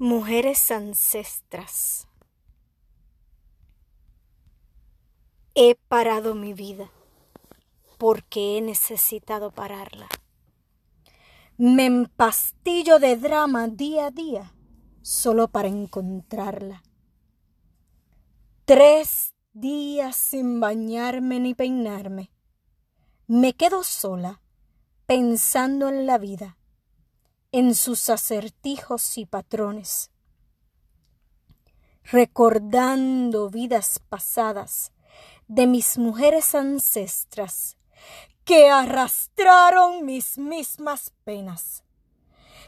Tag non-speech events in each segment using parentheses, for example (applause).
Mujeres ancestras, he parado mi vida porque he necesitado pararla. Me empastillo de drama día a día solo para encontrarla. Tres días sin bañarme ni peinarme. Me quedo sola pensando en la vida en sus acertijos y patrones, recordando vidas pasadas de mis mujeres ancestras que arrastraron mis mismas penas,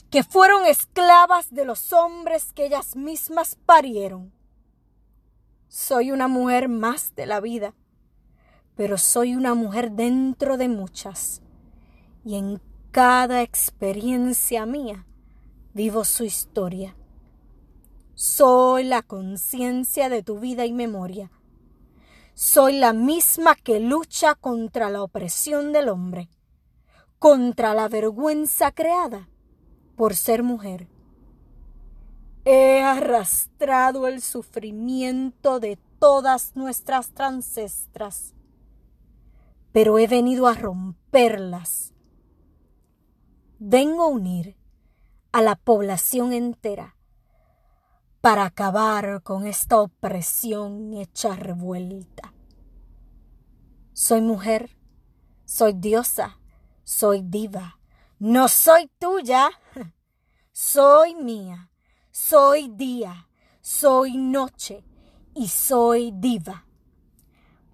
que fueron esclavas de los hombres que ellas mismas parieron. Soy una mujer más de la vida, pero soy una mujer dentro de muchas, y en cada experiencia mía vivo su historia. Soy la conciencia de tu vida y memoria. Soy la misma que lucha contra la opresión del hombre, contra la vergüenza creada por ser mujer. He arrastrado el sufrimiento de todas nuestras ancestras, pero he venido a romperlas vengo a unir a la población entera para acabar con esta opresión hecha revuelta. Soy mujer, soy diosa, soy diva, no soy tuya, (laughs) soy mía, soy día, soy noche y soy diva.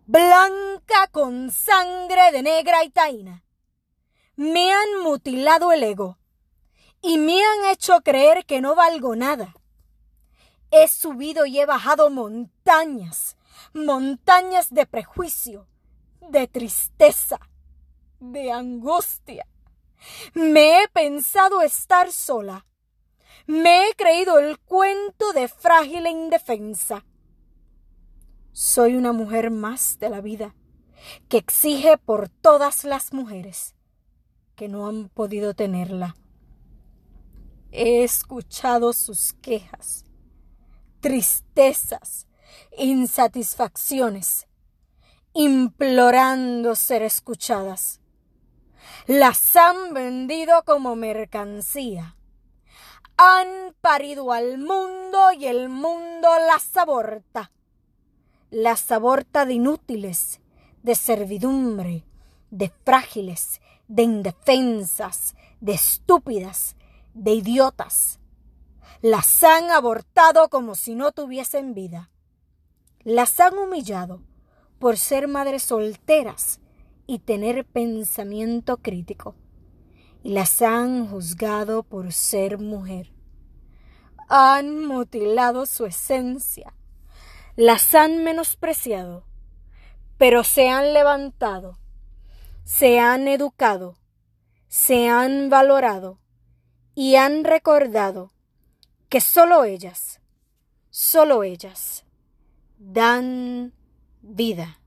Blanca con sangre de negra y taína me han mutilado el ego y me han hecho creer que no valgo nada. He subido y he bajado montañas, montañas de prejuicio, de tristeza, de angustia. Me he pensado estar sola. Me he creído el cuento de frágil e indefensa. Soy una mujer más de la vida que exige por todas las mujeres que no han podido tenerla. He escuchado sus quejas, tristezas, insatisfacciones, implorando ser escuchadas. Las han vendido como mercancía. Han parido al mundo y el mundo las aborta. Las aborta de inútiles, de servidumbre, de frágiles, de indefensas, de estúpidas, de idiotas. Las han abortado como si no tuviesen vida. Las han humillado por ser madres solteras y tener pensamiento crítico. Y las han juzgado por ser mujer. Han mutilado su esencia. Las han menospreciado, pero se han levantado se han educado, se han valorado y han recordado que solo ellas, solo ellas dan vida.